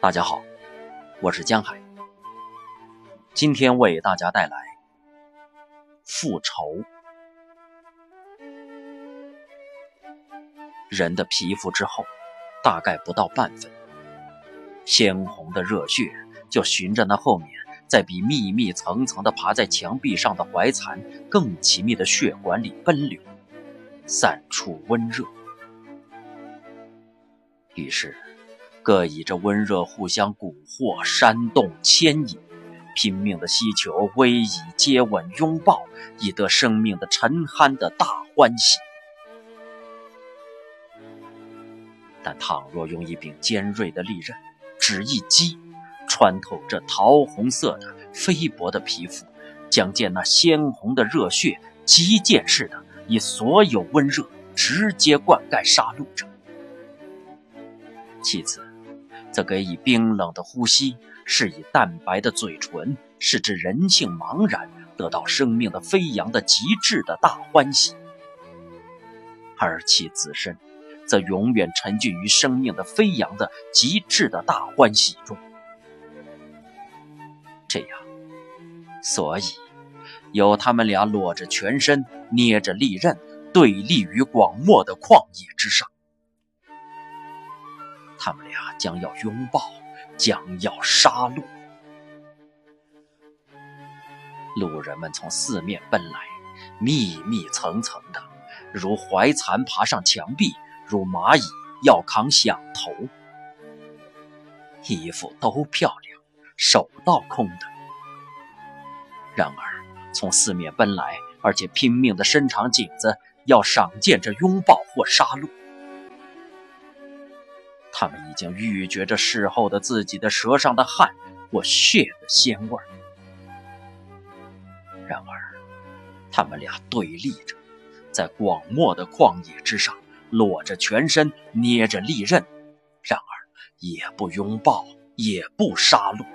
大家好，我是江海，今天为大家带来复仇。人的皮肤之厚，大概不到半分，鲜红的热血就循着那后面，在比密密层层的爬在墙壁上的怀蚕更奇密的血管里奔流，散出温热。于是，各以这温热互相蛊惑、煽动、牵引，拼命的希求偎依、接吻、拥抱，以得生命的沉酣的大欢喜。但倘若用一柄尖锐的利刃，只一击，穿透这桃红色的菲薄的皮肤，将见那鲜红的热血，击剑似的以所有温热直接灌溉杀戮者。其次，则给以冰冷的呼吸，是以淡白的嘴唇，是指人性茫然，得到生命的飞扬的极致的大欢喜，而其自身。则永远沉浸于生命的飞扬的极致的大欢喜中。这样，所以有他们俩裸着全身，捏着利刃，对立于广漠的旷野之上。他们俩将要拥抱，将要杀戮。路人们从四面奔来，密密层层的，如怀蚕爬上墙壁。如蚂蚁要扛响头，衣服都漂亮，手倒空的。然而从四面奔来，而且拼命的伸长颈子，要赏见这拥抱或杀戮。他们已经欲觉着事后的自己的舌上的汗或血的鲜味。然而，他们俩对立着，在广漠的旷野之上。裸着全身，捏着利刃，然而也不拥抱，也不杀戮，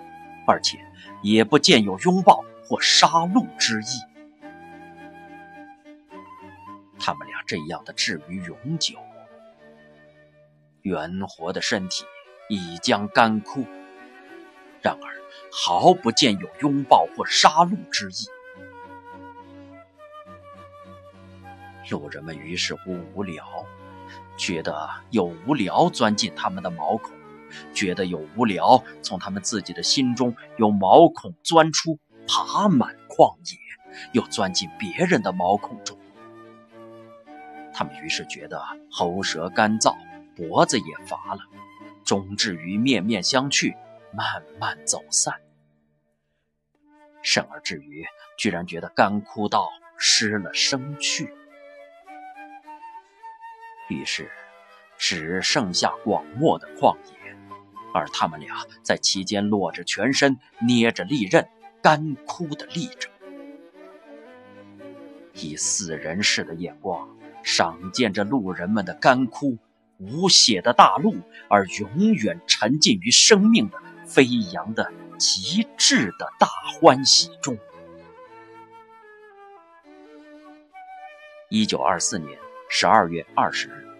而且也不见有拥抱或杀戮之意。他们俩这样的至于永久，圆活的身体已将干枯，然而毫不见有拥抱或杀戮之意。路人们于是乎无聊。觉得有无聊钻进他们的毛孔，觉得有无聊从他们自己的心中有毛孔钻出，爬满旷野，又钻进别人的毛孔中。他们于是觉得喉舌干燥，脖子也乏了，终至于面面相觑，慢慢走散，甚而至于居然觉得干枯到失了生趣。于是，只剩下广漠的旷野，而他们俩在其间裸着全身，捏着利刃，干枯的立着，以死人似的眼光赏见着路人们的干枯无血的大陆，而永远沉浸于生命的飞扬的极致的大欢喜中。一九二四年。十二月二十日。